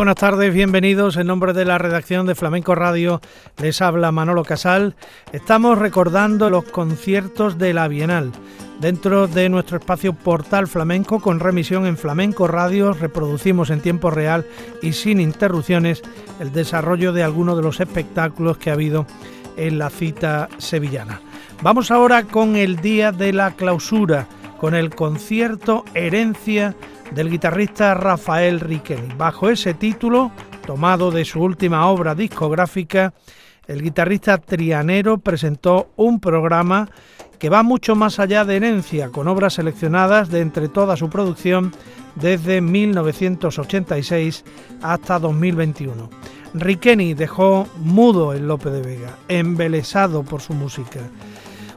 Buenas tardes, bienvenidos. En nombre de la redacción de Flamenco Radio les habla Manolo Casal. Estamos recordando los conciertos de la Bienal dentro de nuestro espacio Portal Flamenco con remisión en Flamenco Radio. Reproducimos en tiempo real y sin interrupciones el desarrollo de algunos de los espectáculos que ha habido en la cita sevillana. Vamos ahora con el día de la clausura, con el concierto Herencia del guitarrista Rafael Riquelme. Bajo ese título, tomado de su última obra discográfica, el guitarrista trianero presentó un programa que va mucho más allá de herencia, con obras seleccionadas de entre toda su producción desde 1986 hasta 2021. Riqueni dejó mudo el Lope de Vega, embelesado por su música.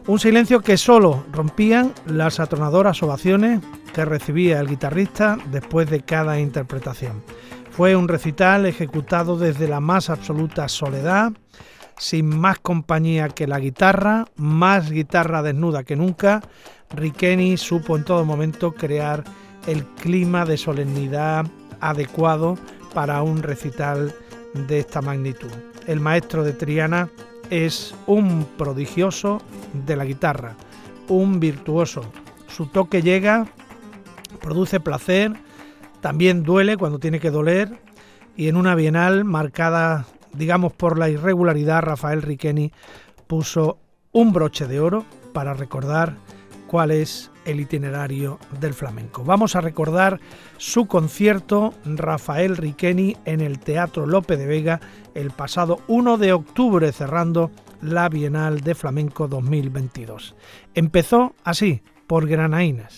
Un silencio que solo rompían las atronadoras ovaciones que recibía el guitarrista después de cada interpretación. Fue un recital ejecutado desde la más absoluta soledad, sin más compañía que la guitarra, más guitarra desnuda que nunca. Riqueni supo en todo momento crear el clima de solemnidad adecuado para un recital de esta magnitud. El maestro de Triana es un prodigioso de la guitarra, un virtuoso. Su toque llega produce placer, también duele cuando tiene que doler y en una bienal marcada, digamos, por la irregularidad, Rafael Riqueni puso un broche de oro para recordar cuál es el itinerario del flamenco. Vamos a recordar su concierto Rafael Riqueni en el Teatro Lope de Vega el pasado 1 de octubre cerrando la Bienal de Flamenco 2022. Empezó así, por Granaínas.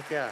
Ach.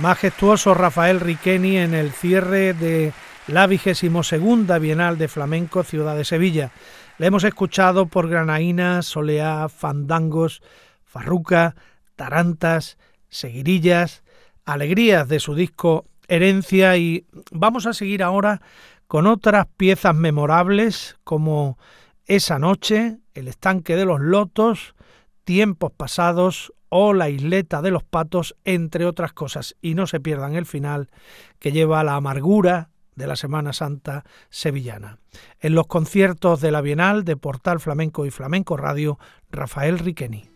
Majestuoso Rafael Riqueni en el cierre de la vigésimo segunda Bienal de Flamenco Ciudad de Sevilla. Le hemos escuchado por granaínas, soleá, fandangos, farruca, tarantas, seguirillas, alegrías de su disco Herencia y vamos a seguir ahora con otras piezas memorables como Esa noche, El estanque de los lotos, Tiempos pasados o La isleta de los patos, entre otras cosas. Y no se pierdan el final que lleva la amargura de la Semana Santa sevillana. En los conciertos de la Bienal de Portal Flamenco y Flamenco Radio, Rafael Riqueni.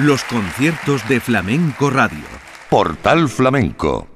Los conciertos de Flamenco Radio. Portal Flamenco